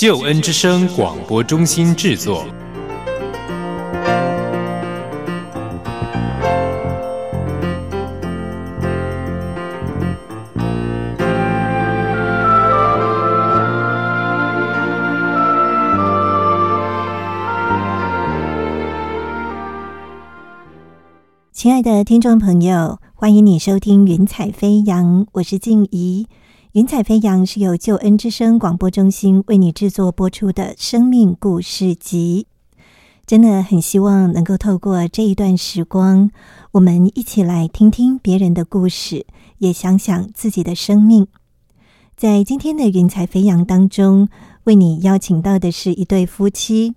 救恩之声广播中心制作。亲爱的听众朋友，欢迎你收听《云彩飞扬》，我是静怡。云彩飞扬是由救恩之声广播中心为你制作播出的生命故事集。真的很希望能够透过这一段时光，我们一起来听听别人的故事，也想想自己的生命。在今天的云彩飞扬当中，为你邀请到的是一对夫妻，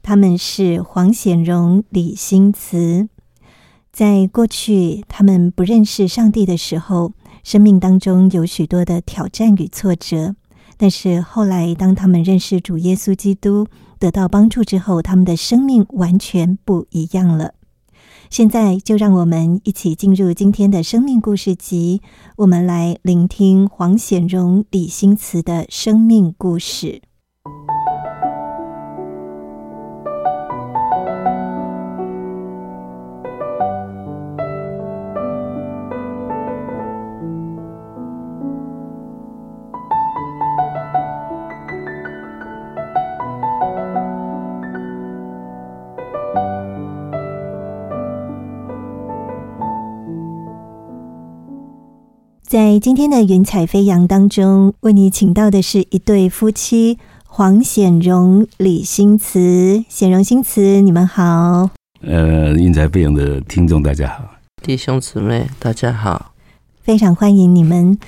他们是黄显荣、李新慈。在过去，他们不认识上帝的时候。生命当中有许多的挑战与挫折，但是后来当他们认识主耶稣基督，得到帮助之后，他们的生命完全不一样了。现在就让我们一起进入今天的生命故事集，我们来聆听黄显荣、李新慈的生命故事。在今天的云彩飞扬当中，为你请到的是一对夫妻黄显荣、李新慈。显荣、新慈，你们好。呃，云彩飞扬的听众大家好，弟兄姊妹大家好，非常欢迎你们。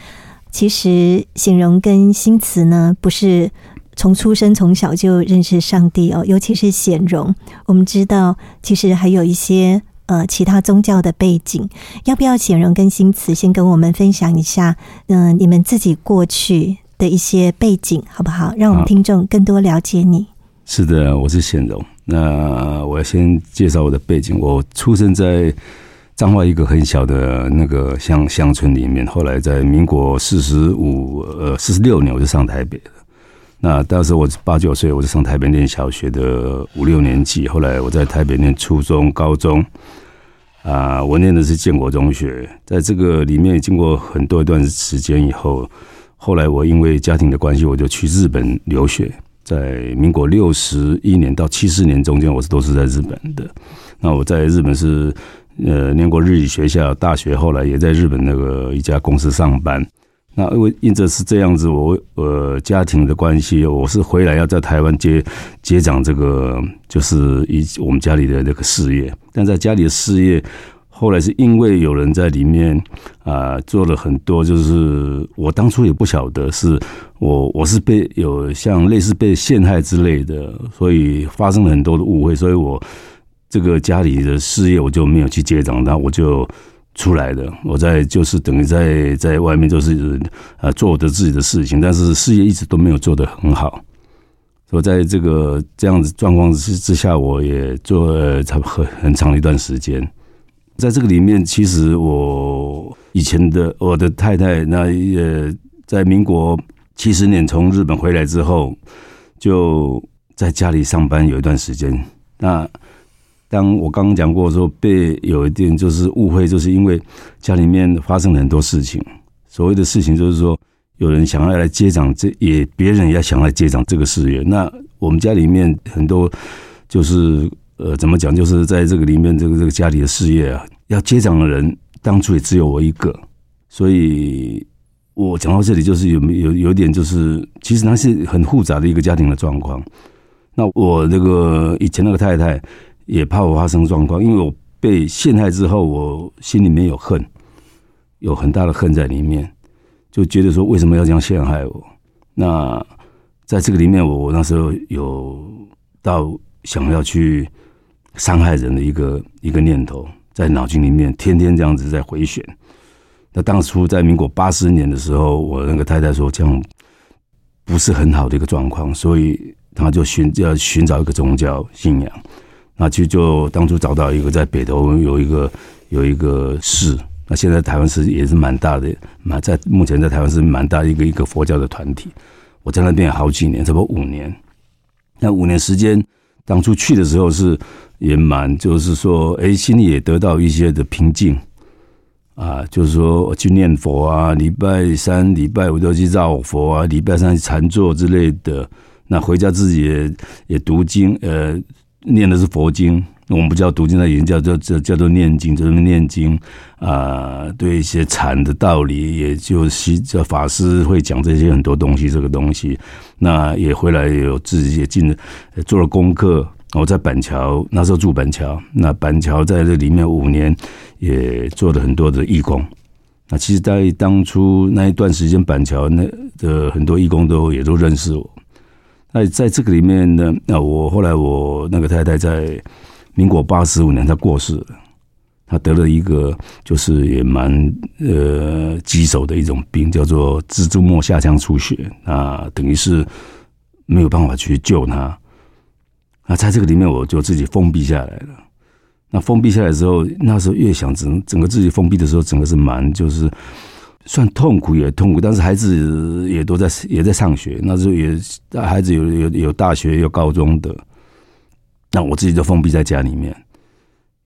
其实显荣跟新慈呢，不是从出生从小就认识上帝哦，尤其是显荣，我们知道其实还有一些。呃，其他宗教的背景，要不要显荣跟新慈先跟我们分享一下？嗯，你们自己过去的一些背景，好不好？让我们听众更多了解你。是的，我是显荣。那我要先介绍我的背景。我出生在彰化一个很小的那个乡乡村里面，后来在民国四十五呃四十六年我就上台北了。那当时我八九岁，我就上台北念小学的五六年级。后来我在台北念初中、高中。啊，我念的是建国中学，在这个里面经过很多一段时间以后，后来我因为家庭的关系，我就去日本留学。在民国六十一年到七四年中间，我是都是在日本的。那我在日本是呃念过日语学校，大学后来也在日本那个一家公司上班。那因为因着是这样子，我呃家庭的关系，我是回来要在台湾接接掌这个，就是一我们家里的那个事业。但在家里的事业，后来是因为有人在里面啊做了很多，就是我当初也不晓得是我我是被有像类似被陷害之类的，所以发生了很多的误会，所以我这个家里的事业我就没有去接掌，那我就。出来的，我在就是等于在在外面就是呃做我的自己的事情，但是事业一直都没有做得很好。我在这个这样子状况之之下，我也做差不很很长一段时间。在这个里面，其实我以前的我的太太，那也在民国七十年从日本回来之后，就在家里上班有一段时间。那当我刚刚讲过说被有一点就是误会，就是因为家里面发生了很多事情。所谓的事情就是说，有人想要来接掌这，也别人也想来接掌这个事业。那我们家里面很多就是呃，怎么讲？就是在这个里面，这个这个家里的事业啊，要接掌的人当初也只有我一个。所以我讲到这里，就是有没有有点就是，其实那是很复杂的一个家庭的状况。那我那个以前那个太太。也怕我发生状况，因为我被陷害之后，我心里面有恨，有很大的恨在里面，就觉得说为什么要这样陷害我？那在这个里面，我我那时候有到想要去伤害人的一个一个念头，在脑筋里面天天这样子在回旋。那当初在民国八十年的时候，我那个太太说这样不是很好的一个状况，所以他就寻要寻找一个宗教信仰。那其实就当初找到一个在北投有一个有一个寺，那现在台湾是也是蛮大的，蛮在目前在台湾是蛮大一个一个佛教的团体。我在那边好几年，差不多五年。那五年时间，当初去的时候是也蛮，就是说，哎，心里也得到一些的平静。啊，就是说去念佛啊，礼拜三、礼拜五都去绕佛啊，礼拜三禅坐之类的。那回家自己也也读经，呃，念的是佛经。我们不叫读经，那也叫叫叫叫做念经，就是念经啊。对一些禅的道理，也就是叫法师会讲这些很多东西，这个东西。那也回来有自己也进做了功课。我在板桥那时候住板桥，那板桥在这里面五年也做了很多的义工。那其实，在当初那一段时间，板桥那的很多义工都也都认识我。那在这个里面呢，那我后来我那个太太在民国八十五年她过世了，她得了一个就是也蛮呃棘手的一种病，叫做蜘蛛膜下腔出血啊，等于是没有办法去救她。那在这个里面，我就自己封闭下来了。那封闭下来之后，那时候越想整整个自己封闭的时候，整个是蛮就是算痛苦也痛苦，但是孩子也都在也在上学，那时候也孩子有有有大学有高中的，那我自己就封闭在家里面。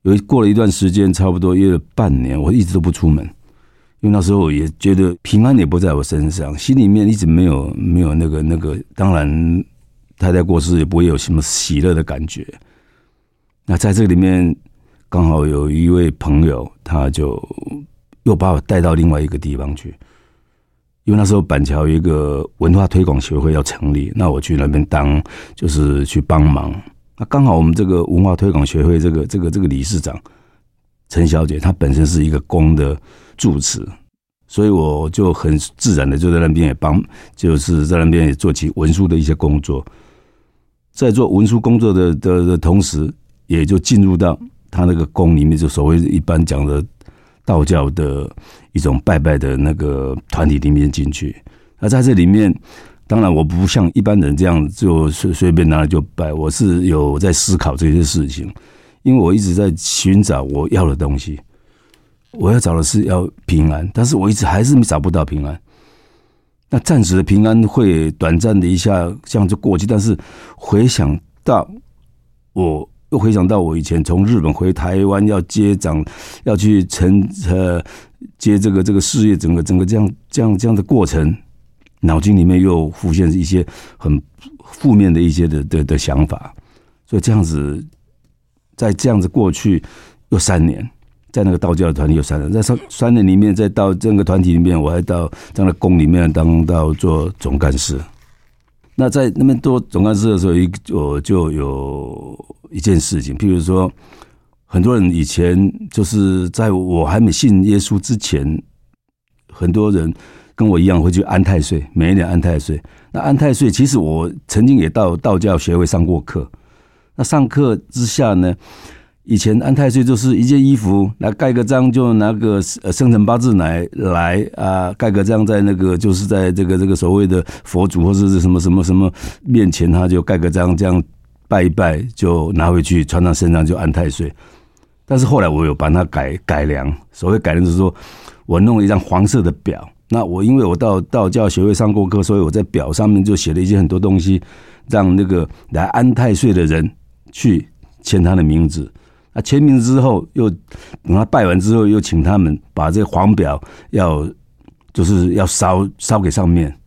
有过了一段时间，差不多约了半年，我一直都不出门，因为那时候也觉得平安也不在我身上，心里面一直没有没有那个那个，当然。太太过世也不会有什么喜乐的感觉。那在这里面，刚好有一位朋友，他就又把我带到另外一个地方去。因为那时候板桥有一个文化推广协会要成立，那我去那边当就是去帮忙。那刚好我们这个文化推广协会这个这个这个理事长陈小姐，她本身是一个公的住持，所以我就很自然的就在那边也帮，就是在那边也做起文书的一些工作。在做文书工作的的的同时，也就进入到他那个宫里面，就所谓一般讲的道教的一种拜拜的那个团体里面进去。那在这里面，当然我不像一般人这样就随随便拿来就拜，我是有在思考这些事情，因为我一直在寻找我要的东西，我要找的是要平安，但是我一直还是找不到平安。那暂时的平安会短暂的一下这样就过去，但是回想到我又回想到我以前从日本回台湾要接掌要去承呃接这个这个事业，整个整个这样这样这样的过程，脑筋里面又浮现一些很负面的一些的的的想法，所以这样子在这样子过去又三年。在那个道教的团体有三年，在三三年里面，再到这个团体里面，我还到这样的宫里面当到做总干事。那在那边做总干事的时候，一我就有一件事情，譬如说，很多人以前就是在我还没信耶稣之前，很多人跟我一样会去安太岁，每一年安太岁。那安太岁，其实我曾经也到道教学会上过课。那上课之下呢？以前安太岁就是一件衣服来盖个章，就拿个呃生辰八字来来啊盖个章，在那个就是在这个这个所谓的佛祖或者是什么什么什么面前，他就盖个章，这样拜一拜就拿回去穿到身上就安太岁。但是后来我有把它改改良，所谓改良就是说我弄了一张黄色的表。那我因为我到道教学会上过课，所以我在表上面就写了一些很多东西，让那个来安太岁的人去签他的名字。那签名之后，又等他拜完之后，又请他们把这黄表要，就是要烧烧给上面，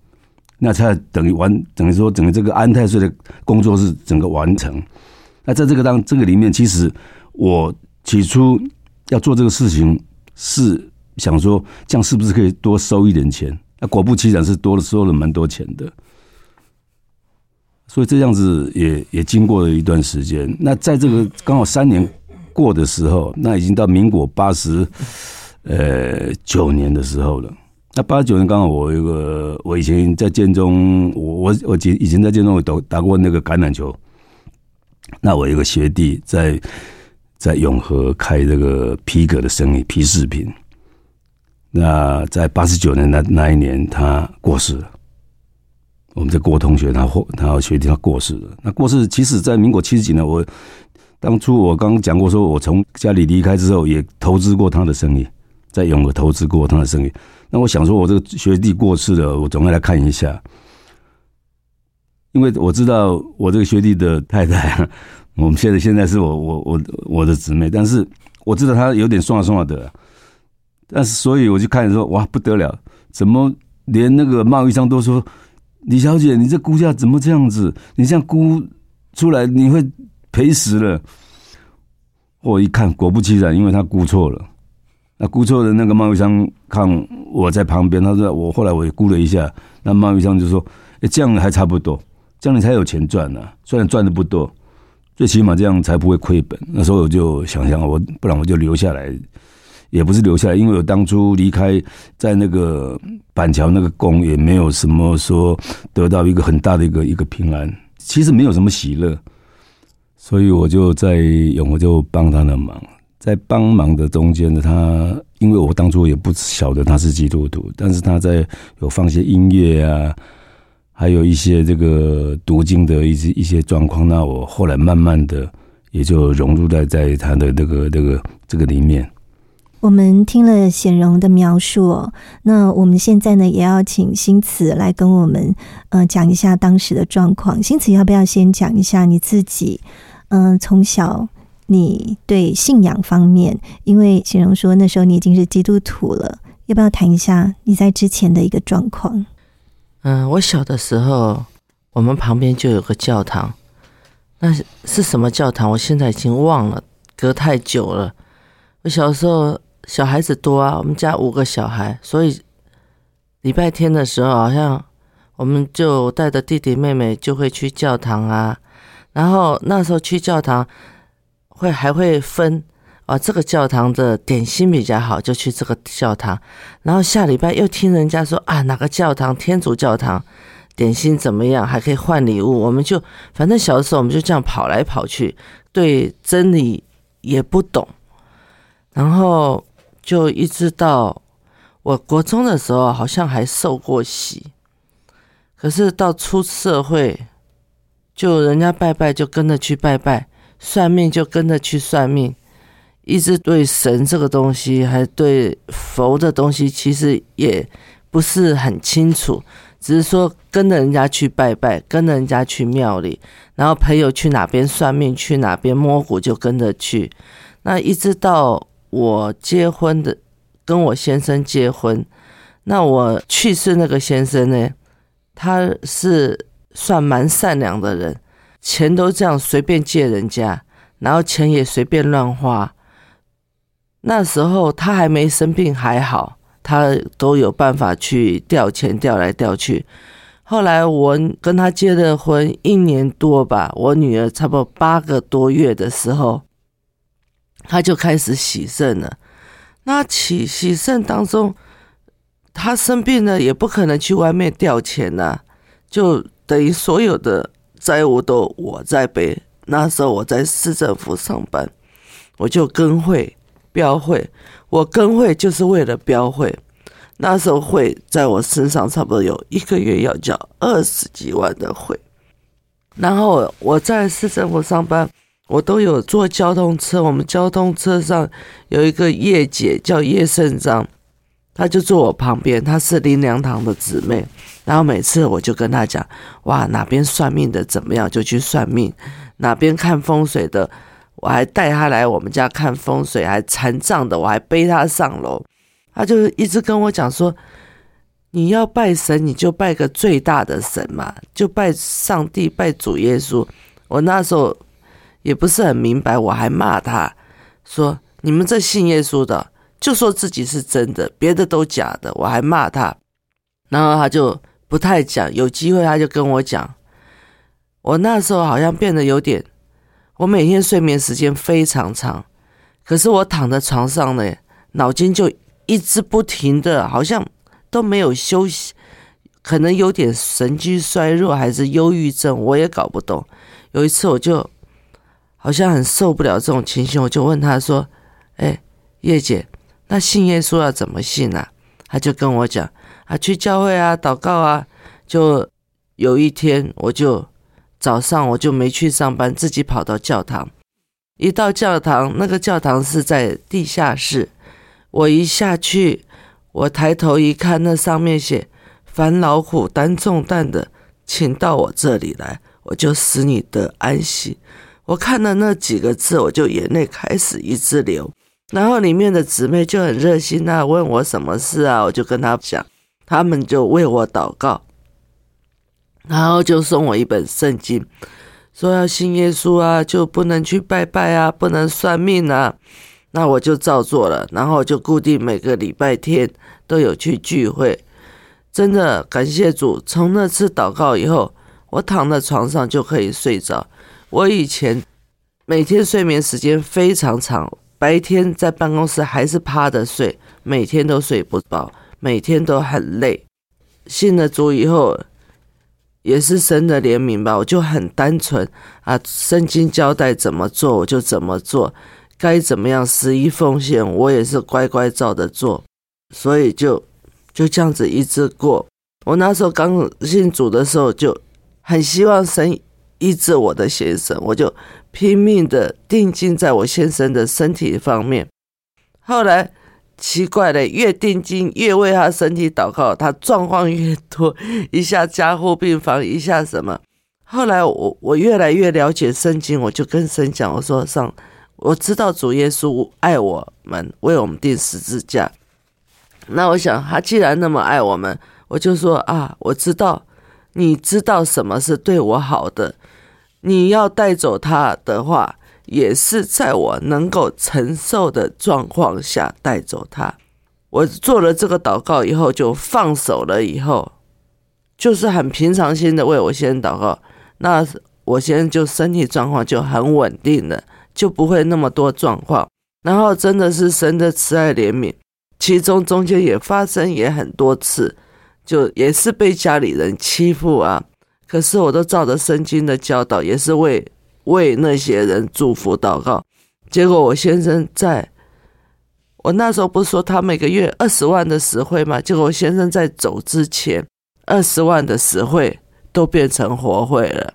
那才等于完，等于说整个这个安太岁的工作是整个完成。那在这个当这个里面，其实我起初要做这个事情，是想说这样是不是可以多收一点钱？那果不其然，是多了收了蛮多钱的。所以这样子也也经过了一段时间。那在这个刚好三年。过的时候，那已经到民国八十呃九年的时候了。那八十九年刚好我一个，我以前在建中，我我我以前在建中我打打过那个橄榄球。那我一个学弟在在永和开这个皮革的生意，皮饰品。那在八十九年那那一年，他过世了。我们的郭同学，他或他学弟他过世了。那过世，其实在民国七十几年，我当初我刚讲过，说我从家里离开之后，也投资过他的生意，在永和投资过他的生意。那我想说，我这个学弟过世了，我总要来看一下，因为我知道我这个学弟的太太，我们现在现在是我我我我的姊妹，但是我知道他有点算了算了的。但是，所以我就看说，哇，不得了！怎么连那个贸易商都说，李小姐，你这估价怎么这样子？你这样估出来，你会赔死了。我一看，果不其然，因为他估错了。那估错的那个贸易商看我在旁边，他说我后来我也估了一下，那贸易商就说，这样还差不多，这样你才有钱赚呢。虽然赚的不多，最起码这样才不会亏本。那时候我就想想，我不然我就留下来。也不是留下来，因为我当初离开在那个板桥那个宫，也没有什么说得到一个很大的一个一个平安，其实没有什么喜乐，所以我就在永和就帮他的忙，在帮忙的中间呢，他因为我当初也不晓得他是基督徒，但是他在有放些音乐啊，还有一些这个读经的一些一些状况，那我后来慢慢的也就融入在在他的这个这个这个里面。我们听了显荣的描述哦，那我们现在呢也要请新慈来跟我们呃讲一下当时的状况。新慈要不要先讲一下你自己？嗯，从小你对信仰方面，因为形容说那时候你已经是基督徒了，要不要谈一下你在之前的一个状况？嗯，我小的时候，我们旁边就有个教堂，那是什么教堂？我现在已经忘了，隔太久了。我小时候。小孩子多啊，我们家五个小孩，所以礼拜天的时候，好像我们就带着弟弟妹妹就会去教堂啊。然后那时候去教堂会还会分啊，这个教堂的点心比较好，就去这个教堂。然后下礼拜又听人家说啊，哪个教堂天主教堂点心怎么样，还可以换礼物。我们就反正小的时候我们就这样跑来跑去，对真理也不懂，然后。就一直到我国中的时候，好像还受过洗，可是到出社会，就人家拜拜就跟着去拜拜，算命就跟着去算命，一直对神这个东西，还对佛的东西，其实也不是很清楚，只是说跟着人家去拜拜，跟着人家去庙里，然后朋友去哪边算命，去哪边摸骨就跟着去，那一直到。我结婚的，跟我先生结婚，那我去世那个先生呢，他是算蛮善良的人，钱都这样随便借人家，然后钱也随便乱花。那时候他还没生病，还好，他都有办法去调钱，调来调去。后来我跟他结了婚一年多吧，我女儿差不多八个多月的时候。他就开始洗肾了。那洗洗肾当中，他生病了，也不可能去外面调钱呐，就等于所有的债务都我在背。那时候我在市政府上班，我就跟会标会，我跟会就是为了标会。那时候会在我身上差不多有一个月要交二十几万的会，然后我在市政府上班。我都有坐交通车，我们交通车上有一个叶姐叫叶胜章，她就坐我旁边，她是林良堂的姊妹。然后每次我就跟她讲，哇，哪边算命的怎么样就去算命，哪边看风水的，我还带她来我们家看风水，还残障的我还背她上楼。她就一直跟我讲说，你要拜神，你就拜个最大的神嘛，就拜上帝，拜主耶稣。我那时候。也不是很明白，我还骂他，说你们这信耶稣的，就说自己是真的，别的都假的。我还骂他，然后他就不太讲。有机会他就跟我讲，我那时候好像变得有点，我每天睡眠时间非常长，可是我躺在床上呢，脑筋就一直不停的，好像都没有休息，可能有点神经衰弱还是忧郁症，我也搞不懂。有一次我就好像很受不了这种情形，我就问他说：“哎，叶姐，那信耶稣要怎么信啊？”他就跟我讲：“啊，去教会啊，祷告啊。”就有一天，我就早上我就没去上班，自己跑到教堂。一到教堂，那个教堂是在地下室。我一下去，我抬头一看，那上面写“烦劳苦担重担的，请到我这里来，我就使你得安息。”我看了那几个字，我就眼泪开始一直流。然后里面的姊妹就很热心啊，问我什么事啊，我就跟他讲，他们就为我祷告，然后就送我一本圣经，说要信耶稣啊，就不能去拜拜啊，不能算命啊。那我就照做了，然后就固定每个礼拜天都有去聚会。真的感谢主，从那次祷告以后，我躺在床上就可以睡着。我以前每天睡眠时间非常长，白天在办公室还是趴着睡，每天都睡不饱，每天都很累。信了主以后，也是神的怜悯吧，我就很单纯啊，圣经交代怎么做我就怎么做。该怎么样十一奉献，我也是乖乖照着做，所以就就这样子一直过。我那时候刚信主的时候，就很希望神医治我的先生，我就拼命的定睛在我先生的身体方面。后来奇怪的，越定睛越为他身体祷告，他状况越多，一下加护病房，一下什么。后来我我越来越了解圣经，我就跟神讲，我说上。我知道主耶稣爱我们，为我们钉十字架。那我想，他既然那么爱我们，我就说啊，我知道，你知道什么是对我好的。你要带走他的话，也是在我能够承受的状况下带走他。我做了这个祷告以后，就放手了。以后就是很平常心的为我先祷告，那我先生就身体状况就很稳定了。就不会那么多状况，然后真的是神的慈爱怜悯，其中中间也发生也很多次，就也是被家里人欺负啊，可是我都照着圣经的教导，也是为为那些人祝福祷告。结果我先生在，我那时候不是说他每个月二十万的实惠吗？结果我先生在走之前，二十万的实惠都变成活会了。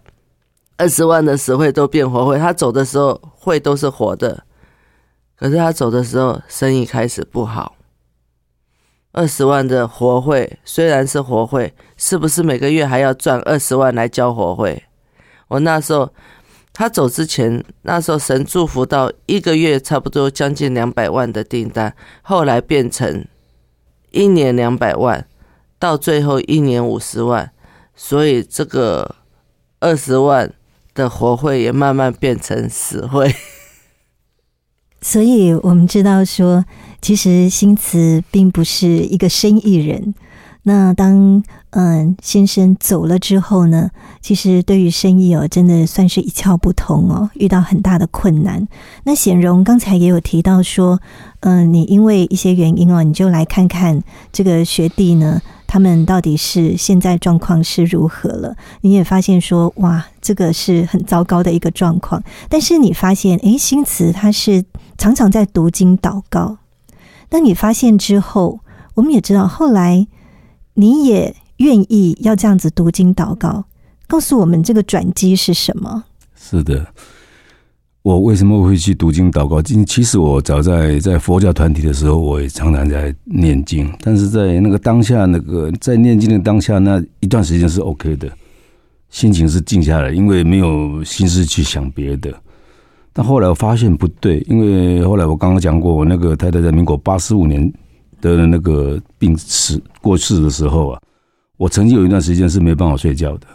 二十万的实惠都变活会，他走的时候会都是活的，可是他走的时候生意开始不好。二十万的活会虽然是活会，是不是每个月还要赚二十万来交活会？我那时候他走之前，那时候神祝福到一个月差不多将近两百万的订单，后来变成一年两百万，到最后一年五十万，所以这个二十万。的活会也慢慢变成死会，所以我们知道说，其实新慈并不是一个生意人。那当嗯先生走了之后呢，其实对于生意哦，真的算是一窍不通哦，遇到很大的困难。那显荣刚才也有提到说，嗯，你因为一些原因哦，你就来看看这个学弟呢。他们到底是现在状况是如何了？你也发现说，哇，这个是很糟糕的一个状况。但是你发现，诶，新慈他是常常在读经祷告。当你发现之后，我们也知道，后来你也愿意要这样子读经祷告。告诉我们这个转机是什么？是的。我为什么会去读经祷告？其其实我早在在佛教团体的时候，我也常常在念经。但是在那个当下，那个在念经的当下，那一段时间是 OK 的，心情是静下来，因为没有心思去想别的。那后来我发现不对，因为后来我刚刚讲过，我那个太太在民国八十五年的那个病逝过世的时候啊，我曾经有一段时间是没办法睡觉的，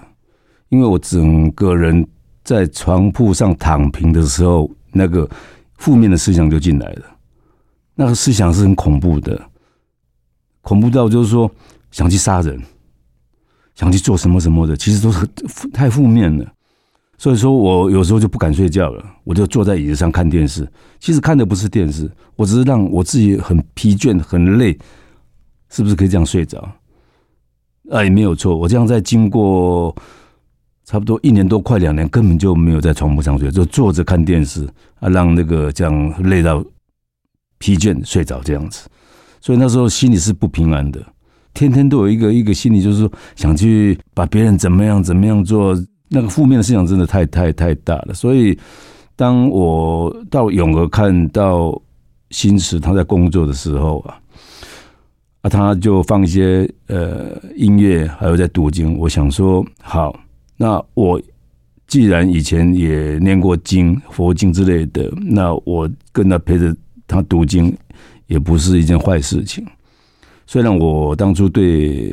因为我整个人。在床铺上躺平的时候，那个负面的思想就进来了。那个思想是很恐怖的，恐怖到就是说想去杀人，想去做什么什么的，其实都是太负面了。所以说我有时候就不敢睡觉了，我就坐在椅子上看电视。其实看的不是电视，我只是让我自己很疲倦、很累，是不是可以这样睡着？哎，没有错。我这样在经过差不多一年多，快两年，根本就没有在床铺上睡，就坐着看电视啊，让那个这样累到疲倦睡着这样子。所以那时候心里是不平安的，天天都有一个一个心理，就是说想去把别人怎么样怎么样做，那个负面的思想真的太太太大了。所以当我到永和看到新池他在工作的时候啊。啊，他就放一些呃音乐，还有在读经。我想说，好，那我既然以前也念过经、佛经之类的，那我跟他陪着他读经，也不是一件坏事情。虽然我当初对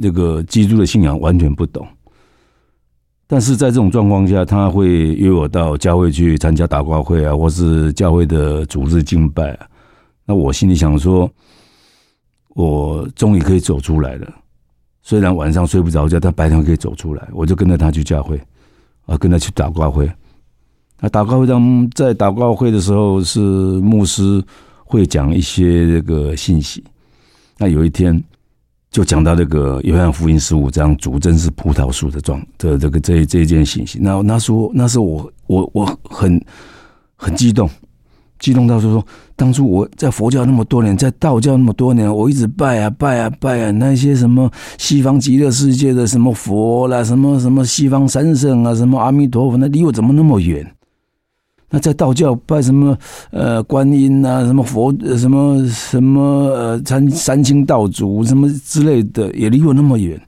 这个基督的信仰完全不懂，但是在这种状况下，他会约我到教会去参加祷告会啊，或是教会的主日敬拜啊。那我心里想说。我终于可以走出来了，虽然晚上睡不着觉，但白天可以走出来。我就跟着他去教会，啊，跟他去祷告会。那祷告会当，在祷告会的时候，是牧师会讲一些这个信息。那有一天，就讲到这个约翰福音十五章，主真是葡萄树的状的这个这这一件信息。那那时候，那时候我我我很很激动。激动到就说，当初我在佛教那么多年，在道教那么多年，我一直拜啊拜啊拜啊，那些什么西方极乐世界的什么佛啦，什么什么西方三圣啊，什么阿弥陀佛，那离我怎么那么远？那在道教拜什么呃观音啊，什么佛什么什么呃三三清道祖什么之类的，也离我那么远。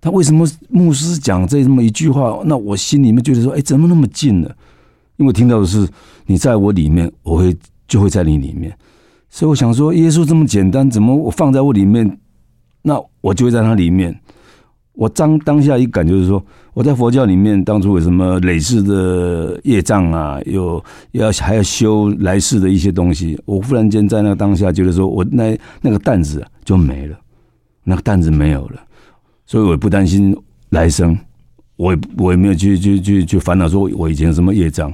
他为什么牧师讲这这么一句话？那我心里面觉得说，哎，怎么那么近呢？因为听到的是你在我里面，我会就会在你里面，所以我想说，耶稣这么简单，怎么我放在我里面，那我就会在他里面。我当当下一感就是说，我在佛教里面当初有什么累世的业障啊，有要还要修来世的一些东西，我忽然间在那个当下觉得说，我那那个担子就没了，那个担子没有了，所以我不担心来生。我也我也没有去去去去烦恼，说我以前什么业障，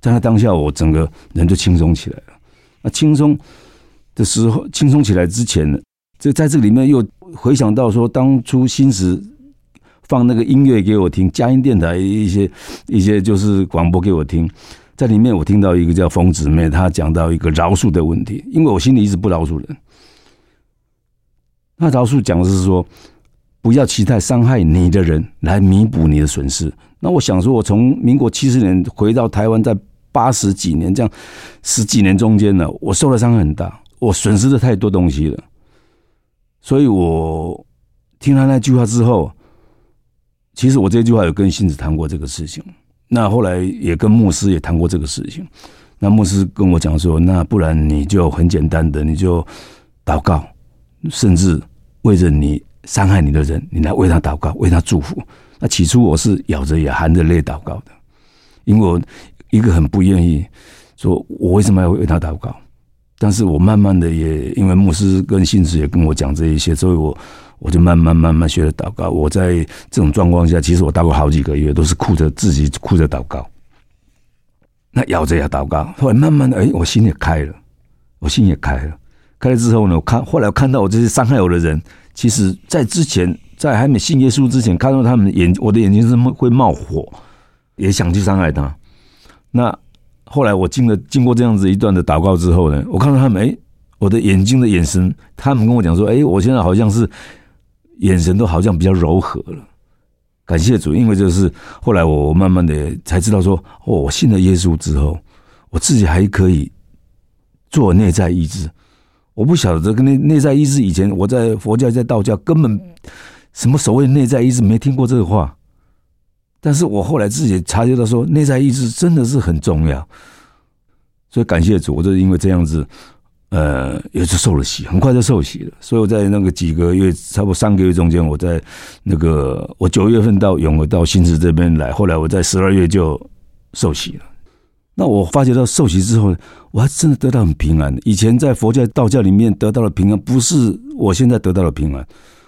在那当下，我整个人就轻松起来了。那轻松的时候，轻松起来之前呢，这在这里面又回想到说，当初心时放那个音乐给我听，佳音电台一些一些就是广播给我听，在里面我听到一个叫疯子妹，她讲到一个饶恕的问题，因为我心里一直不饶恕人。那饶恕讲的是说。不要期待伤害你的人来弥补你的损失。那我想说，我从民国七十年回到台湾，在八十几年这样十几年中间呢，我受的伤害很大，我损失的太多东西了。所以我听他那句话之后，其实我这句话有跟信子谈过这个事情。那后来也跟牧师也谈过这个事情。那牧师跟我讲说，那不然你就很简单的，你就祷告，甚至为着你。伤害你的人，你来为他祷告，为他祝福。那起初我是咬着牙、含着泪祷告的，因为我一个很不愿意说，我为什么要为他祷告？但是我慢慢的也因为牧师跟信子也跟我讲这一些，所以我我就慢慢慢慢学了祷告。我在这种状况下，其实我祷告好几个月，都是哭着自己哭着祷告，那咬着牙祷告。后来慢慢的，哎，我心也开了，我心也开了。开了之后呢，我看后来我看到我这些伤害我的人。其实，在之前，在还没信耶稣之前，看到他们眼，我的眼睛是会冒火，也想去伤害他。那后来我经了经过这样子一段的祷告之后呢，我看到他们，哎，我的眼睛的眼神，他们跟我讲说，哎，我现在好像是眼神都好像比较柔和了。感谢主，因为就是后来我慢慢的才知道说，哦，我信了耶稣之后，我自己还可以做内在意志。我不晓得这个内内在意志，以前我在佛教、在道教根本什么所谓内在意志没听过这个话，但是我后来自己察觉到说，内在意志真的是很重要，所以感谢主，我就是因为这样子，呃，也是受了洗，很快就受洗了。所以我在那个几个月，差不多三个月中间，我在那个我九月份到永和到新池这边来，后来我在十二月就受洗了。那我发觉到受洗之后，我还真的得到很平安。以前在佛教、道教里面得到的平安，不是我现在得到的平安。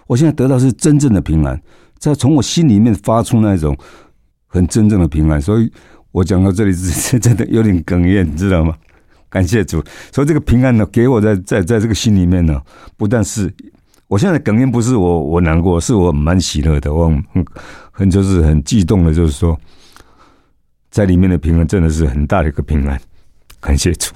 我现在得到是真正的平安，在从我心里面发出那种很真正的平安。所以我讲到这里是真的有点哽咽，你知道吗？感谢主。所以这个平安呢，给我在在在这个心里面呢，不但是我现在哽咽不是我我难过，是我蛮喜乐的，我很很就是很激动的，就是说，在里面的平安真的是很大的一个平安，感谢主。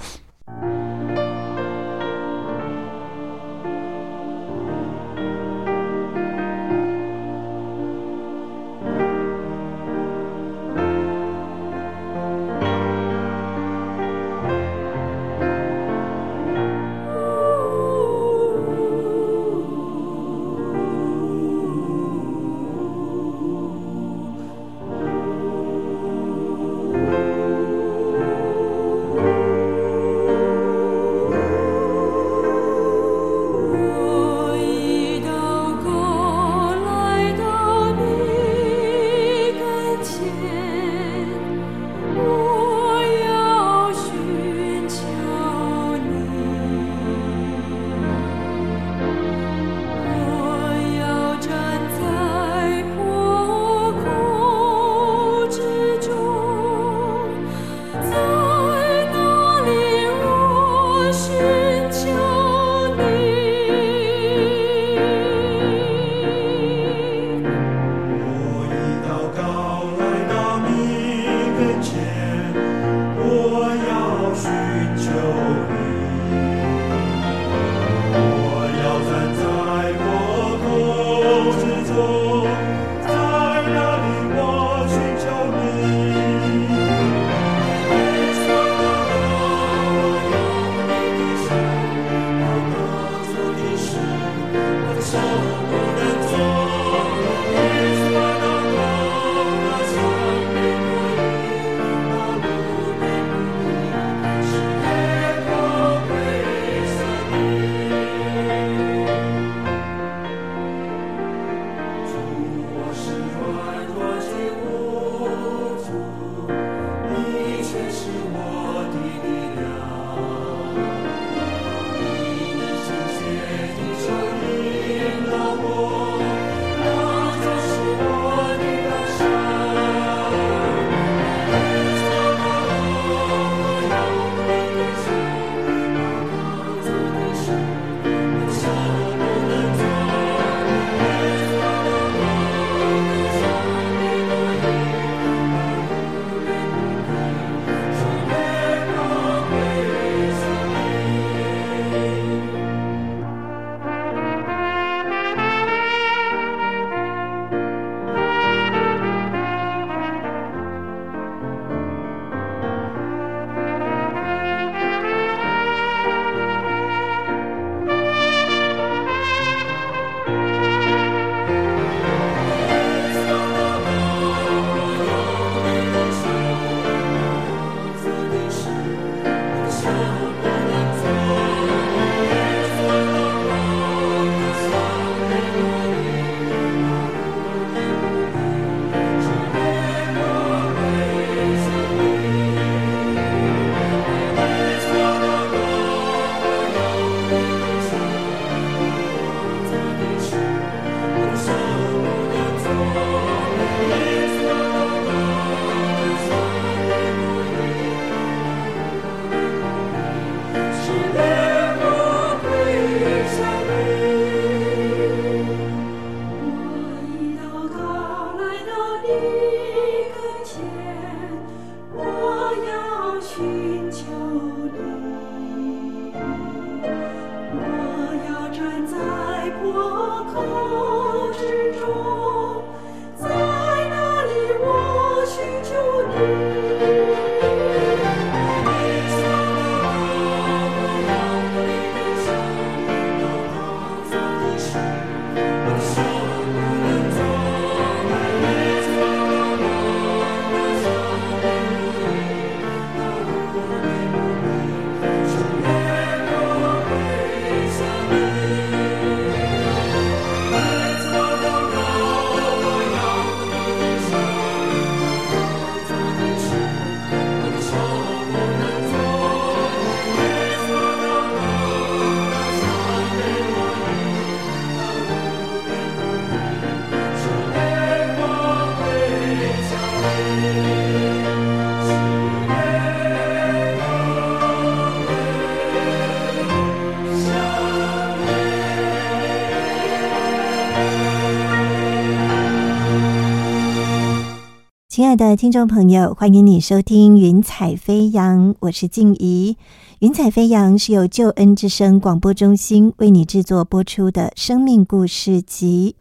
亲爱的听众朋友，欢迎你收听《云彩飞扬》，我是静怡。《云彩飞扬》是由救恩之声广播中心为你制作播出的生命故事集。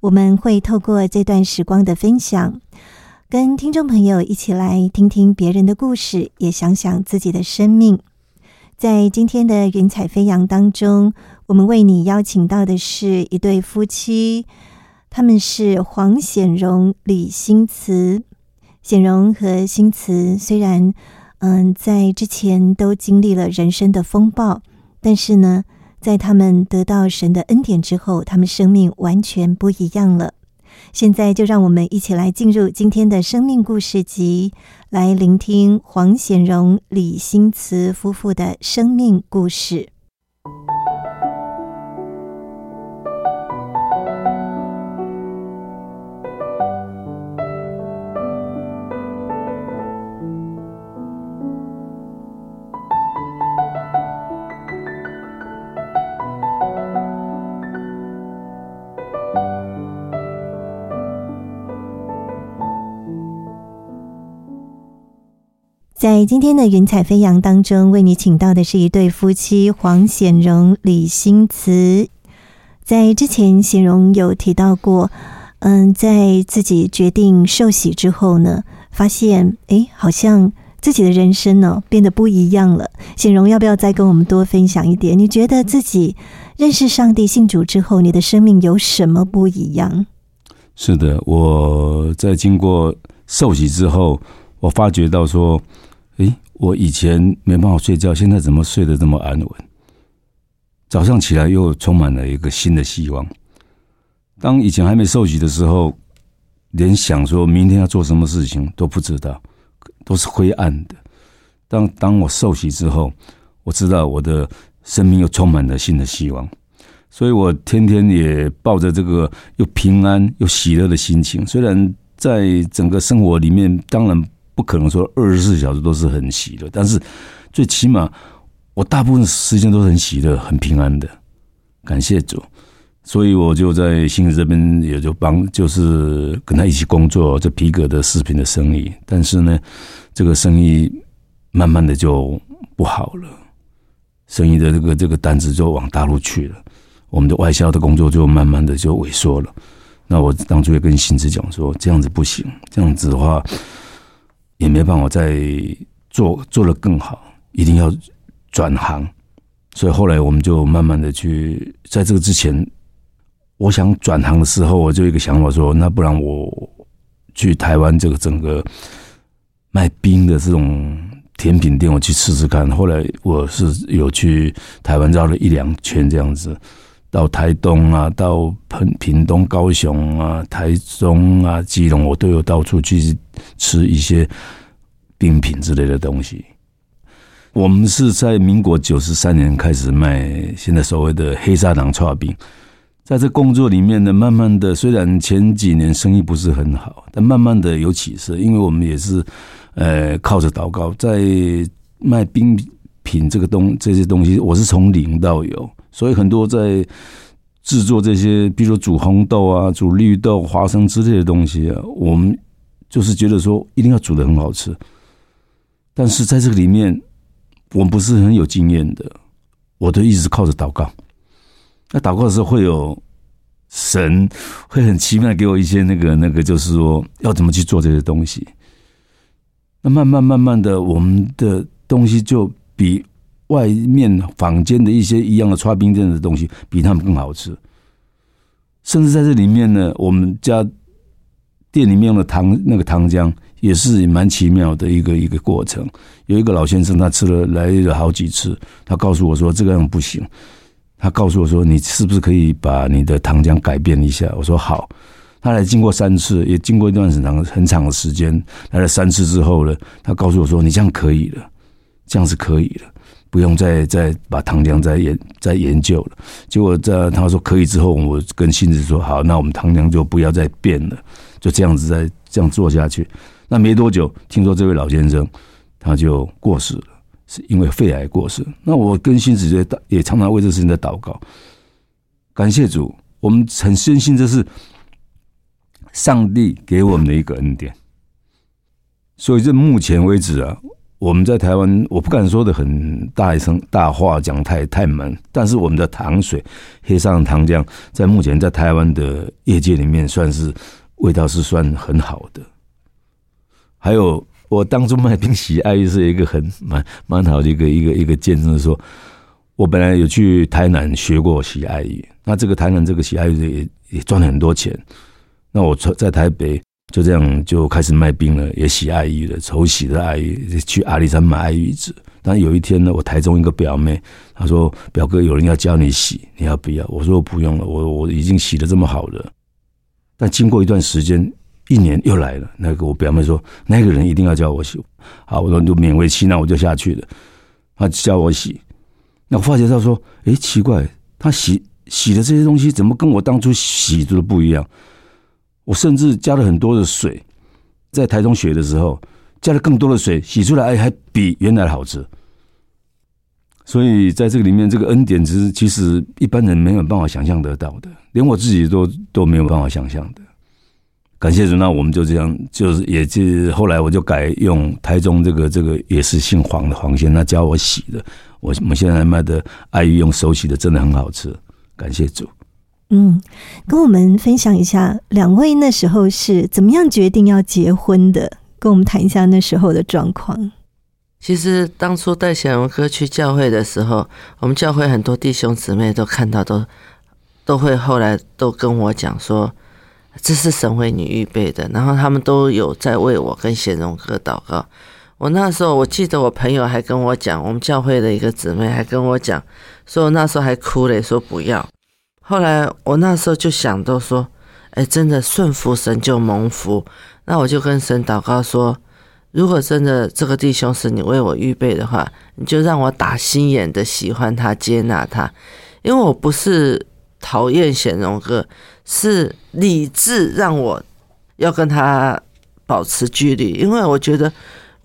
我们会透过这段时光的分享，跟听众朋友一起来听听别人的故事，也想想自己的生命。在今天的《云彩飞扬》当中，我们为你邀请到的是一对夫妻。他们是黄显荣、李新慈。显荣和新慈虽然，嗯，在之前都经历了人生的风暴，但是呢，在他们得到神的恩典之后，他们生命完全不一样了。现在就让我们一起来进入今天的生命故事集，来聆听黄显荣、李新慈夫妇的生命故事。在今天的云彩飞扬当中，为你请到的是一对夫妻黄显荣、李新慈。在之前，显荣有提到过，嗯，在自己决定受洗之后呢，发现哎，好像自己的人生呢变得不一样了。显荣要不要再跟我们多分享一点？你觉得自己认识上帝、信主之后，你的生命有什么不一样？是的，我在经过受洗之后，我发觉到说。诶，我以前没办法睡觉，现在怎么睡得这么安稳？早上起来又充满了一个新的希望。当以前还没受洗的时候，连想说明天要做什么事情都不知道，都是灰暗的。当当我受洗之后，我知道我的生命又充满了新的希望，所以我天天也抱着这个又平安又喜乐的心情。虽然在整个生活里面，当然。不可能说二十四小时都是很喜的，但是最起码我大部分时间都是很喜的、很平安的。感谢主，所以我就在新子这边也就帮，就是跟他一起工作这皮革的饰品的生意。但是呢，这个生意慢慢的就不好了，生意的这个这个单子就往大陆去了，我们的外销的工作就慢慢的就萎缩了。那我当初也跟新子讲说，这样子不行，这样子的话。也没办法再做做的更好，一定要转行。所以后来我们就慢慢的去，在这个之前，我想转行的时候，我就一个想法说，那不然我去台湾这个整个卖冰的这种甜品店，我去试试看。后来我是有去台湾绕了一两圈这样子。到台东啊，到屏屏东、高雄啊、台中啊、基隆，我都有到处去吃一些冰品之类的东西。我们是在民国九十三年开始卖现在所谓的黑砂糖串冰，在这工作里面呢，慢慢的，虽然前几年生意不是很好，但慢慢的有起色，因为我们也是呃靠着祷告，在卖冰品这个东这些东西，我是从零到有。所以很多在制作这些，比如说煮红豆啊、煮绿豆、花生之类的东西啊，我们就是觉得说一定要煮的很好吃。但是在这个里面，我们不是很有经验的，我都一直靠着祷告。那祷告的时候，会有神会很奇妙给我一些那个那个，就是说要怎么去做这些东西。那慢慢慢慢的，我们的东西就比。外面坊间的一些一样的刷冰店的东西，比他们更好吃。甚至在这里面呢，我们家店里面的糖那个糖浆也是蛮奇妙的一个一个过程。有一个老先生，他吃了来了好几次，他告诉我说这个样不行。他告诉我说，你是不是可以把你的糖浆改变一下？我说好。他来经过三次，也经过一段很长很长的时间，来了三次之后呢，他告诉我说，你这样可以了，这样是可以了。不用再再把糖浆再研再研究了。结果在他说可以之后，我跟新子说好，那我们糖浆就不要再变了，就这样子再这样做下去。那没多久，听说这位老先生他就过世了，是因为肺癌过世。那我跟新子也也常常为这事情在祷告，感谢主，我们很深信这是上帝给我们的一个恩典。所以这目前为止啊，我们在台湾，我不敢说的很大一声大话，讲太太满，但是我们的糖水黑上糖浆，在目前在台湾的业界里面，算是味道是算很好的。还有，我当初卖冰喜爱玉是一个很蛮蛮好的一个一个一个见证，说我本来有去台南学过喜爱玉，那这个台南这个喜爱玉也也赚了很多钱。那我在台北就这样就开始卖冰了，也洗爱玉了，手洗的爱玉，去阿里山买爱玉子。但有一天呢，我台中一个表妹，她说：“表哥，有人要教你洗，你要不要？”我说：“不用了，我我已经洗的这么好了。”但经过一段时间，一年又来了，那个我表妹说：“那个人一定要教我洗。”好，我说就勉为其难，我就下去了。他教我洗，那我发觉到说：“哎，奇怪，他洗洗的这些东西怎么跟我当初洗的不一样？”我甚至加了很多的水，在台中学的时候，加了更多的水，洗出来还比原来好吃。所以在这个里面，这个恩典是其实一般人没有办法想象得到的，连我自己都都没有办法想象的。感谢主，那我们就这样，就是也是后来我就改用台中这个这个也是姓黄的黄先生教我洗的，我我们现在卖的爱玉用手洗的真的很好吃，感谢主。嗯，跟我们分享一下，两位那时候是怎么样决定要结婚的？跟我们谈一下那时候的状况。其实当初带小荣哥去教会的时候，我们教会很多弟兄姊妹都看到，都都会后来都跟我讲说，这是神为你预备的。然后他们都有在为我跟显荣哥祷告。我那时候我记得我朋友还跟我讲，我们教会的一个姊妹还跟我讲，说我那时候还哭嘞，说不要。后来我那时候就想到说，哎，真的顺服神就蒙福。那我就跟神祷告说，如果真的这个弟兄是你为我预备的话，你就让我打心眼的喜欢他、接纳他。因为我不是讨厌显荣哥，是理智让我要跟他保持距离，因为我觉得。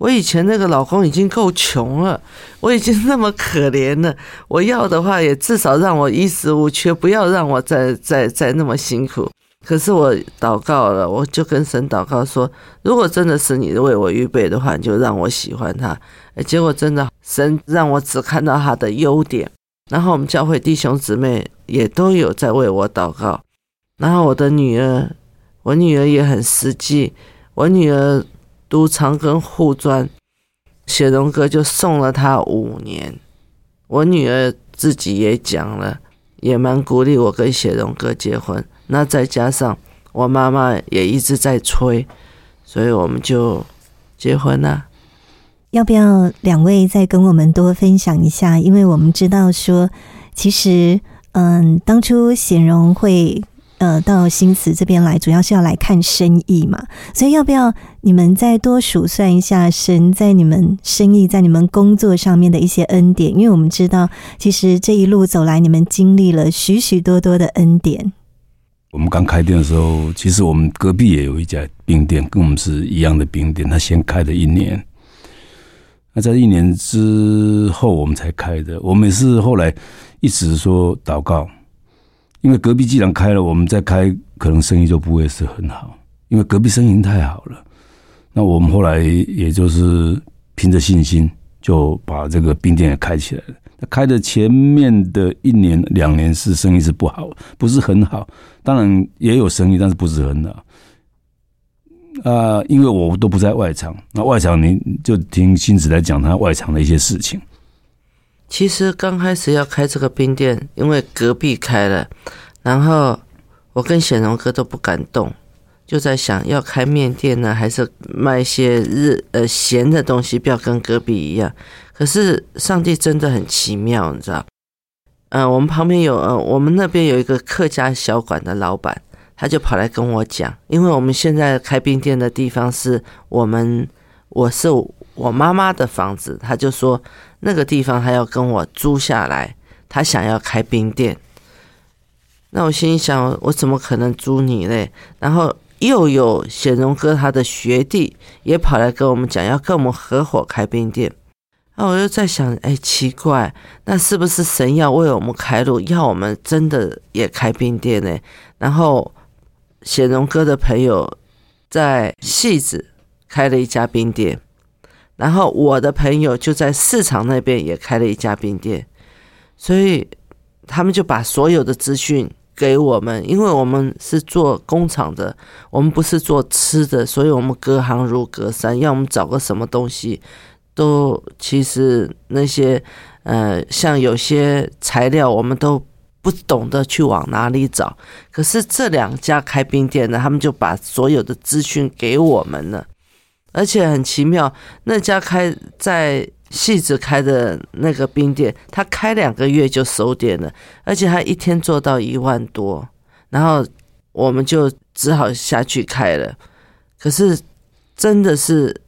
我以前那个老公已经够穷了，我已经那么可怜了。我要的话，也至少让我衣食无缺，不要让我再再再那么辛苦。可是我祷告了，我就跟神祷告说：如果真的是你为我预备的话，你就让我喜欢他。结果真的，神让我只看到他的优点。然后我们教会弟兄姊妹也都有在为我祷告。然后我的女儿，我女儿也很实际，我女儿。都长庚护专，雪荣哥就送了他五年。我女儿自己也讲了，也蛮鼓励我跟雪荣哥结婚。那再加上我妈妈也一直在催，所以我们就结婚了。要不要两位再跟我们多分享一下？因为我们知道说，其实嗯，当初显荣会。呃，到新慈这边来，主要是要来看生意嘛，所以要不要你们再多数算一下神在你们生意、在你们工作上面的一些恩典？因为我们知道，其实这一路走来，你们经历了许许多多的恩典。我们刚开店的时候，其实我们隔壁也有一家冰店，跟我们是一样的冰店，他先开了一年，那在一年之后我们才开的。我们是后来一直说祷告。因为隔壁既然开了，我们再开，可能生意就不会是很好。因为隔壁生意太好了，那我们后来也就是凭着信心，就把这个冰店也开起来了。开的前面的一年两年是生意是不好，不是很好。当然也有生意，但是不是很好。啊，因为我都不在外场，那外场你就听新子来讲他外场的一些事情。其实刚开始要开这个冰店，因为隔壁开了，然后我跟显荣哥都不敢动，就在想要开面店呢，还是卖一些日呃咸的东西，不要跟隔壁一样。可是上帝真的很奇妙，你知道？嗯，我们旁边有呃，我们那边有一个客家小馆的老板，他就跑来跟我讲，因为我们现在开冰店的地方是我们，我是我妈妈的房子，他就说。那个地方他要跟我租下来，他想要开冰店。那我心里想，我怎么可能租你嘞？然后又有显荣哥他的学弟也跑来跟我们讲，要跟我们合伙开冰店。那我又在想，哎，奇怪，那是不是神要为我们开路，要我们真的也开冰店呢？然后显荣哥的朋友在戏子。开了一家冰店，然后我的朋友就在市场那边也开了一家冰店，所以他们就把所有的资讯给我们，因为我们是做工厂的，我们不是做吃的，所以我们隔行如隔山，要我们找个什么东西，都其实那些呃，像有些材料我们都。不懂得去往哪里找，可是这两家开冰店的，他们就把所有的资讯给我们了，而且很奇妙，那家开在戏子开的那个冰店，他开两个月就收店了，而且他一天做到一万多，然后我们就只好下去开了。可是真的是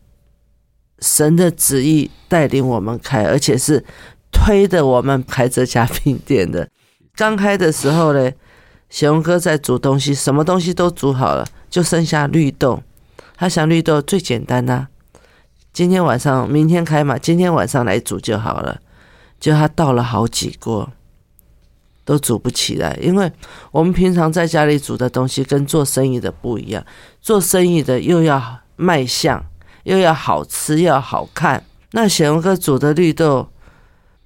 神的旨意带领我们开，而且是推的我们开这家冰店的。刚开的时候呢，小龙哥在煮东西，什么东西都煮好了，就剩下绿豆。他想绿豆最简单呐，今天晚上、明天开嘛，今天晚上来煮就好了。就他倒了好几锅，都煮不起来，因为我们平常在家里煮的东西跟做生意的不一样，做生意的又要卖相，又要好吃，又要好看。那小龙哥煮的绿豆。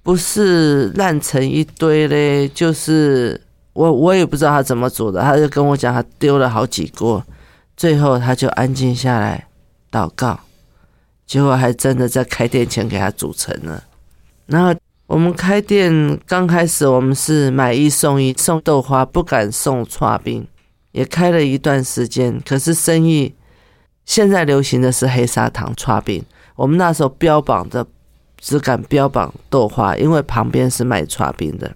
不是烂成一堆嘞，就是我我也不知道他怎么煮的，他就跟我讲他丢了好几锅，最后他就安静下来祷告，结果还真的在开店前给他煮成了。然后我们开店刚开始，我们是买一送一，送豆花不敢送串冰，也开了一段时间，可是生意现在流行的是黑砂糖串冰，我们那时候标榜的。只敢标榜豆花，因为旁边是卖串冰的。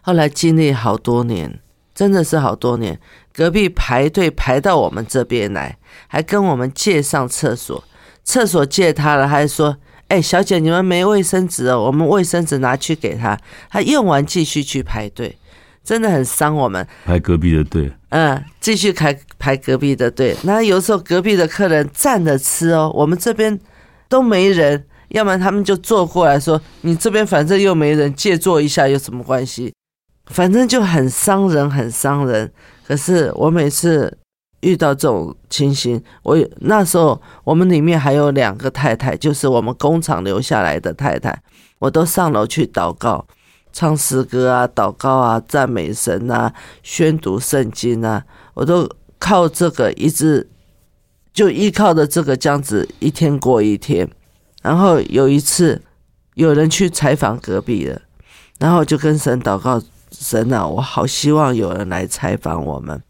后来经历好多年，真的是好多年，隔壁排队排到我们这边来，还跟我们借上厕所，厕所借他了，还说：“哎，小姐，你们没卫生纸哦，我们卫生纸拿去给他。”他用完继续去排队，真的很伤我们。排隔壁的队，嗯，继续排排隔壁的队。那有时候隔壁的客人站着吃哦，我们这边都没人。要不然他们就坐过来说：“你这边反正又没人，借坐一下有什么关系？反正就很伤人，很伤人。可是我每次遇到这种情形，我那时候我们里面还有两个太太，就是我们工厂留下来的太太，我都上楼去祷告、唱诗歌啊、祷告啊、赞美神啊、宣读圣经啊，我都靠这个一直就依靠着这个这样子一天过一天。”然后有一次，有人去采访隔壁的，然后就跟神祷告：神啊，我好希望有人来采访我们。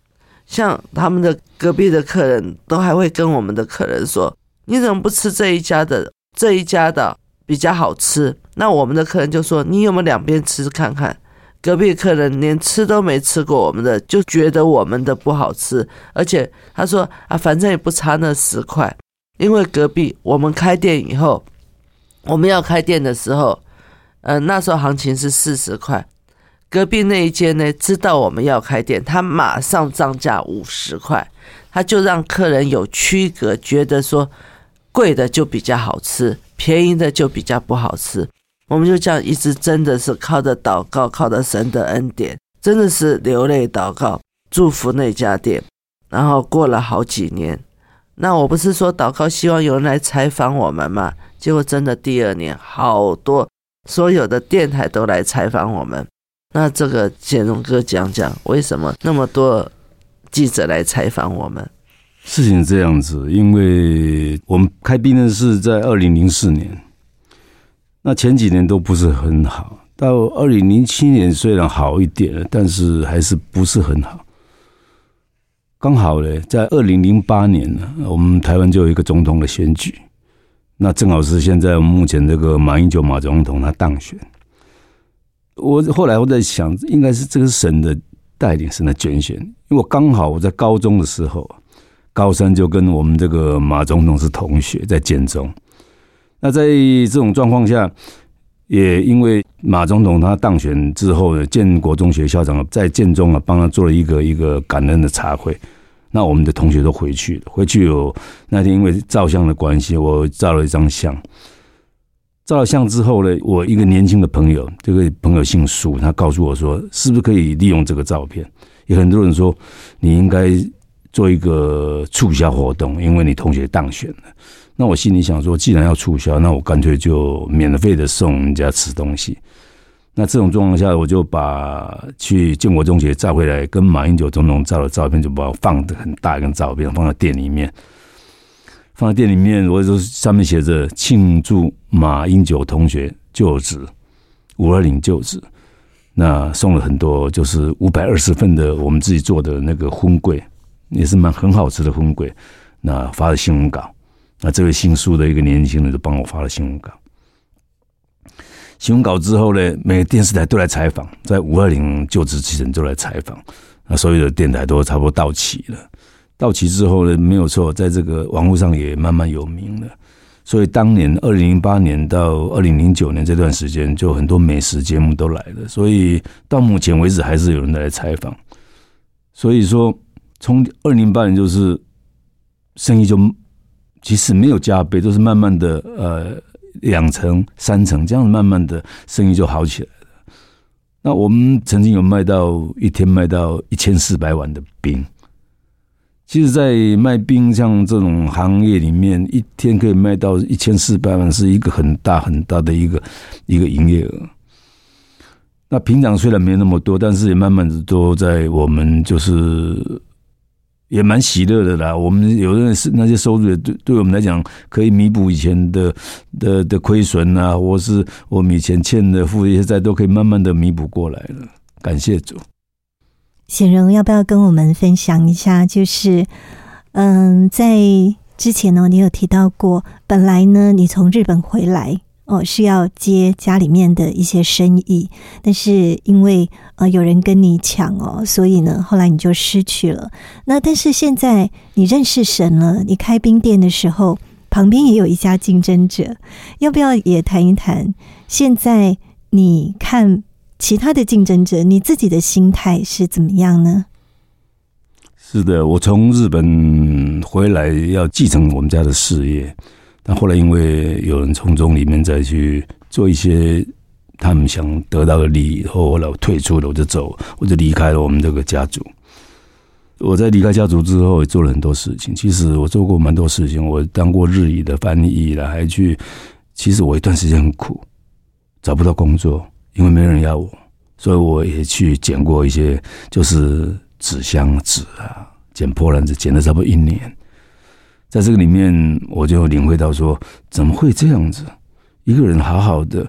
像他们的隔壁的客人都还会跟我们的客人说：“你怎么不吃这一家的？这一家的比较好吃。”那我们的客人就说：“你有没有两边吃看看？”隔壁客人连吃都没吃过我们的，就觉得我们的不好吃，而且他说：“啊，反正也不差那十块。”因为隔壁我们开店以后，我们要开店的时候，呃，那时候行情是四十块。隔壁那一间呢，知道我们要开店，他马上涨价五十块，他就让客人有区隔，觉得说贵的就比较好吃，便宜的就比较不好吃。我们就这样一直真的是靠着祷告，靠着神的恩典，真的是流泪祷告，祝福那家店。然后过了好几年。那我不是说祷告，希望有人来采访我们嘛？结果真的第二年，好多所有的电台都来采访我们。那这个简荣哥讲讲，为什么那么多记者来采访我们？事情是这样子，因为我们开冰的是在二零零四年，那前几年都不是很好，到二零零七年虽然好一点了，但是还是不是很好。刚好呢，在二零零八年呢，我们台湾就有一个总统的选举，那正好是现在目前这个马英九马总统他当选。我后来我在想，应该是这个省的带领，省的拣选，因为我刚好我在高中的时候，高三就跟我们这个马总统是同学，在建中。那在这种状况下，也因为马总统他当选之后呢，建国中学校长在建中啊，帮他做了一个一个感恩的茶会。那我们的同学都回去了，回去有那天因为照相的关系，我照了一张相。照了相之后呢，我一个年轻的朋友，这个朋友姓苏，他告诉我说，是不是可以利用这个照片？有很多人说，你应该做一个促销活动，因为你同学当选了。那我心里想说，既然要促销，那我干脆就免费的送人家吃东西。那这种状况下，我就把去建国中学照回来，跟马英九总统照的照片，就把我放的很大一张照片，放在店里面。放在店里面，我就上面写着“庆祝马英九同学就职，五二零就职”。那送了很多，就是五百二十份的我们自己做的那个荤桂，也是蛮很好吃的荤桂。那发了新闻稿，那这位姓苏的一个年轻人就帮我发了新闻稿。新闻稿之后呢，每个电视台都来采访，在五二零就职之前都来采访，那所有的电台都差不多到齐了。到期之后呢，没有错，在这个网络上也慢慢有名了。所以当年二零零八年到二零零九年这段时间，就很多美食节目都来了。所以到目前为止，还是有人来采访。所以说，从二零零八年就是生意就其实没有加倍，都是慢慢的呃两成三成这样子，慢慢的生意就好起来了。那我们曾经有卖到一天卖到一千四百碗的冰。其实，在卖冰像这种行业里面，一天可以卖到一千四百万，是一个很大很大的一个一个营业额。那平常虽然没那么多，但是也慢慢的都在我们就是也蛮喜乐的啦。我们有的是那些收入，对对我们来讲，可以弥补以前的的的亏损啊，或是我们以前欠的负一些债，都可以慢慢的弥补过来了。感谢主。显荣要不要跟我们分享一下？就是，嗯，在之前呢，你有提到过，本来呢，你从日本回来哦，是要接家里面的一些生意，但是因为呃有人跟你抢哦，所以呢，后来你就失去了。那但是现在你认识神了，你开冰店的时候，旁边也有一家竞争者，要不要也谈一谈？现在你看。其他的竞争者，你自己的心态是怎么样呢？是的，我从日本回来要继承我们家的事业，但后来因为有人从中里面再去做一些他们想得到的利益，后后来我退出了，我就走，我就离开了我们这个家族。我在离开家族之后，也做了很多事情。其实我做过蛮多事情，我当过日语的翻译了，还去。其实我一段时间很苦，找不到工作。因为没人要我，所以我也去捡过一些，就是纸箱纸啊，捡破烂子，捡了差不多一年。在这个里面，我就领会到说，怎么会这样子？一个人好好的，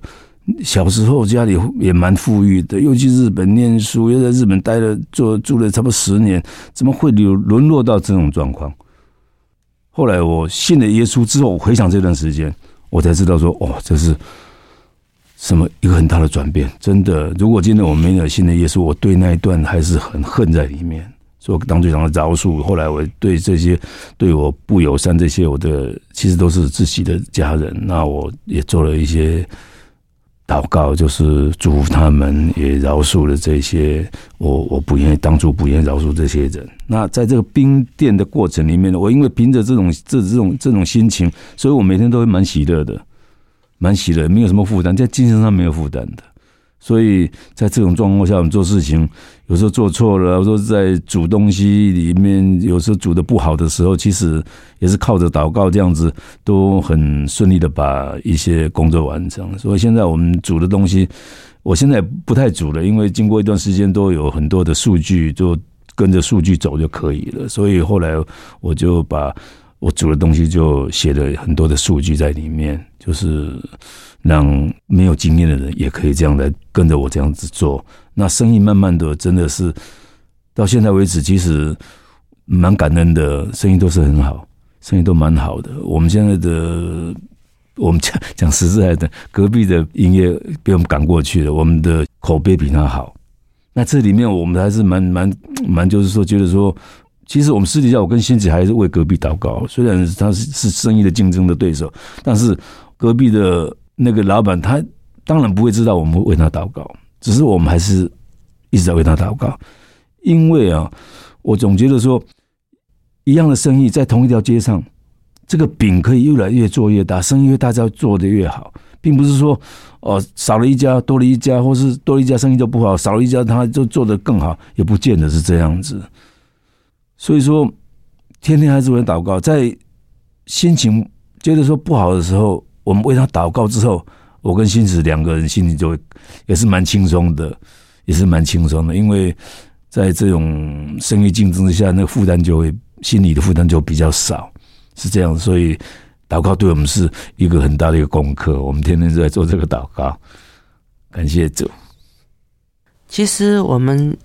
小时候家里也蛮富裕的，又去日本念书，又在日本待了做住了差不多十年，怎么会流沦落到这种状况？后来我信了耶稣之后，回想这段时间，我才知道说，哦，这是。什么一个很大的转变？真的，如果今天我没有新的耶稣，我对那一段还是很恨在里面。所以当队长的饶恕，后来我对这些对我不友善这些，我的其实都是自己的家人。那我也做了一些祷告，就是祝福他们，也饶恕了这些我我不愿意当初不愿意饶恕这些人。那在这个冰店的过程里面呢，我因为凭着这种这这种这种心情，所以我每天都会蛮喜乐的。蛮喜的，没有什么负担，在精神上没有负担的。所以在这种状况下，我们做事情有时候做错了，说在煮东西里面，有时候煮的不好的时候，其实也是靠着祷告这样子，都很顺利的把一些工作完成。所以现在我们煮的东西，我现在不太煮了，因为经过一段时间，都有很多的数据，就跟着数据走就可以了。所以后来我就把。我煮的东西就写了很多的数据在里面，就是让没有经验的人也可以这样来跟着我这样子做。那生意慢慢的真的是到现在为止，其实蛮感恩的，生意都是很好，生意都蛮好的。我们现在的我们讲讲实在的，隔壁的营业被我们赶过去了，我们的口碑比他好。那这里面我们还是蛮蛮蛮，就是说觉得说。其实我们私底下，我跟欣姐还是为隔壁祷告。虽然他是是生意的竞争的对手，但是隔壁的那个老板，他当然不会知道我们为他祷告。只是我们还是一直在为他祷告，因为啊，我总觉得说，一样的生意在同一条街上，这个饼可以越来越做越大，生意越大家做的越好，并不是说哦少了一家多了一家，或是多了一家生意就不好，少了一家他就做的更好，也不见得是这样子。所以说，天天还是为祷告，在心情觉得说不好的时候，我们为他祷告之后，我跟新子两个人心里就会也是蛮轻松的，也是蛮轻松的，因为在这种生意竞争之下，那个负担就会心理的负担就比较少，是这样，所以祷告对我们是一个很大的一个功课，我们天天都在做这个祷告，感谢主。其实我们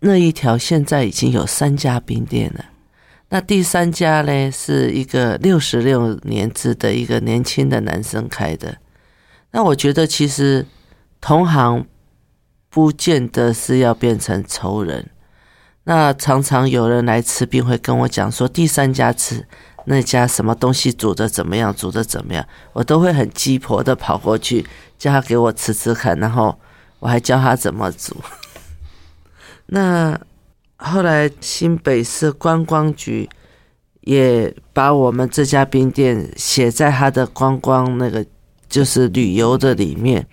那一条现在已经有三家冰店了，那第三家呢是一个六十六年制的一个年轻的男生开的。那我觉得其实同行不见得是要变成仇人。那常常有人来吃冰会跟我讲说，第三家吃那家什么东西煮的怎么样，煮的怎么样，我都会很鸡婆的跑过去叫他给我吃吃看，然后。我还教他怎么煮。那后来新北市观光局也把我们这家冰店写在他的观光那个就是旅游的里面。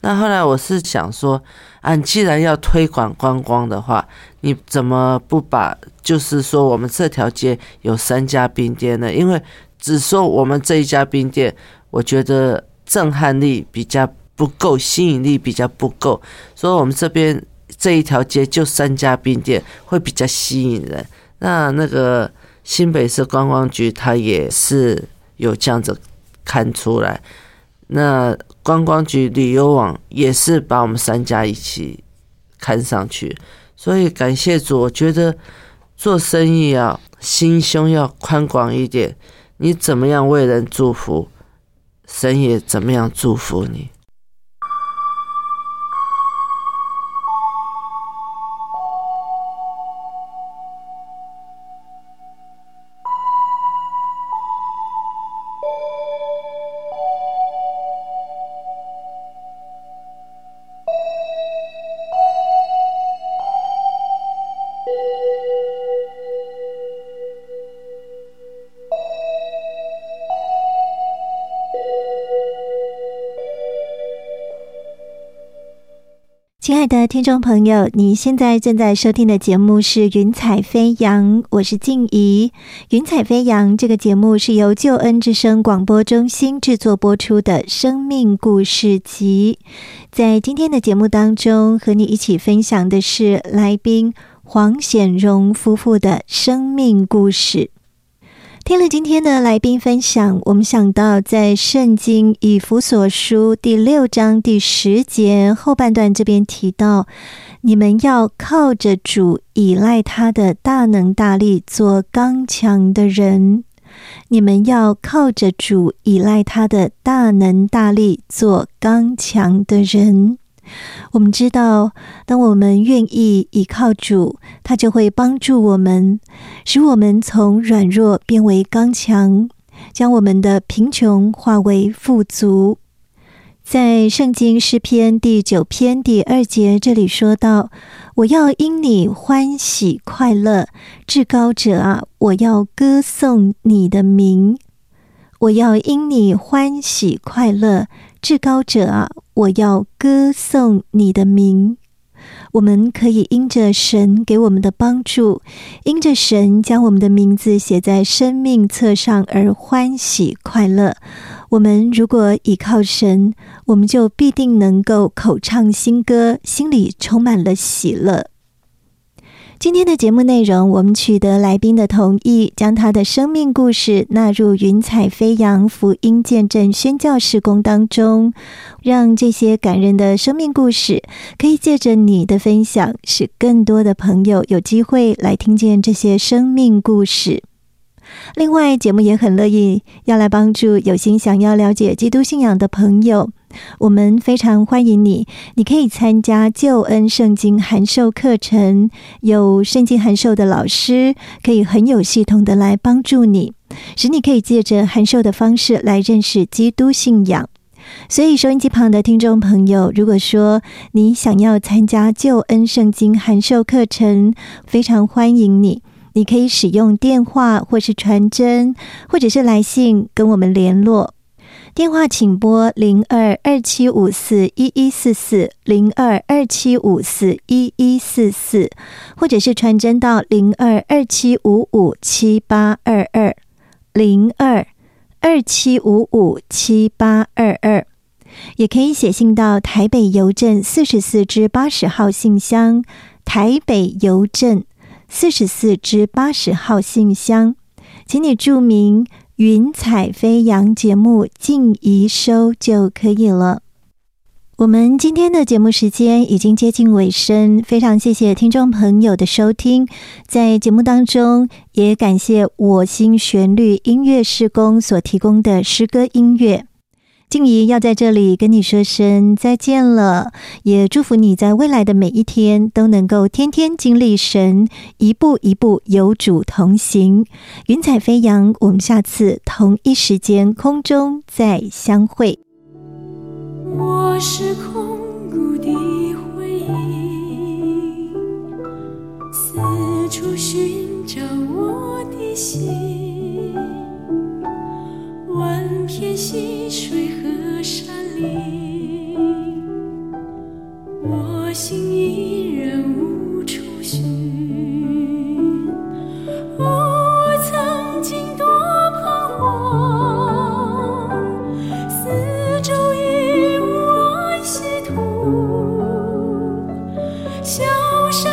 那后来我是想说，啊，既然要推广观光的话，你怎么不把就是说我们这条街有三家冰店呢？因为只说我们这一家冰店，我觉得震撼力比较。不够吸引力比较不够，所以我们这边这一条街就三家冰店会比较吸引人。那那个新北市观光局它也是有这样子看出来，那观光局旅游网也是把我们三家一起看上去。所以感谢主，我觉得做生意啊，心胸要宽广一点。你怎么样为人祝福，神也怎么样祝福你。亲爱的听众朋友，你现在正在收听的节目是《云彩飞扬》，我是静怡。《云彩飞扬》这个节目是由救恩之声广播中心制作播出的生命故事集。在今天的节目当中，和你一起分享的是来宾黄显荣夫妇的生命故事。听了今天的来宾分享，我们想到在圣经以弗所书第六章第十节后半段这边提到，你们要靠着主，依赖他的大能大力，做刚强的人。你们要靠着主，依赖他的大能大力，做刚强的人。我们知道，当我们愿意依靠主，他就会帮助我们，使我们从软弱变为刚强，将我们的贫穷化为富足。在圣经诗篇第九篇第二节这里说到：“我要因你欢喜快乐，至高者啊，我要歌颂你的名。我要因你欢喜快乐。”至高者啊，我要歌颂你的名。我们可以因着神给我们的帮助，因着神将我们的名字写在生命册上而欢喜快乐。我们如果倚靠神，我们就必定能够口唱新歌，心里充满了喜乐。今天的节目内容，我们取得来宾的同意，将他的生命故事纳入“云彩飞扬福音见证宣教事工”当中，让这些感人的生命故事可以借着你的分享，使更多的朋友有机会来听见这些生命故事。另外，节目也很乐意要来帮助有心想要了解基督信仰的朋友。我们非常欢迎你，你可以参加救恩圣经函授课程，有圣经函授的老师可以很有系统的来帮助你，使你可以借着函授的方式来认识基督信仰。所以，收音机旁的听众朋友，如果说你想要参加救恩圣经函授课程，非常欢迎你。你可以使用电话，或是传真，或者是来信跟我们联络。电话请拨零二二七五四一一四四零二二七五四一一四四，或者是传真到零二二七五五七八二二零二二七五五七八二二，也可以写信到台北邮政四十四至八十号信箱，台北邮政四十四至八十号信箱，请你注明。云彩飞扬节目静怡收就可以了。我们今天的节目时间已经接近尾声，非常谢谢听众朋友的收听。在节目当中，也感谢我心旋律音乐施工所提供的诗歌音乐。静怡要在这里跟你说声再见了，也祝福你在未来的每一天都能够天天经历神，一步一步有主同行，云彩飞扬。我们下次同一时间空中再相会。我是空谷的回忆，四处寻找我的心。万片溪水和山林，我心依然无处寻。我曾经多彷徨，四周已无安息土，笑声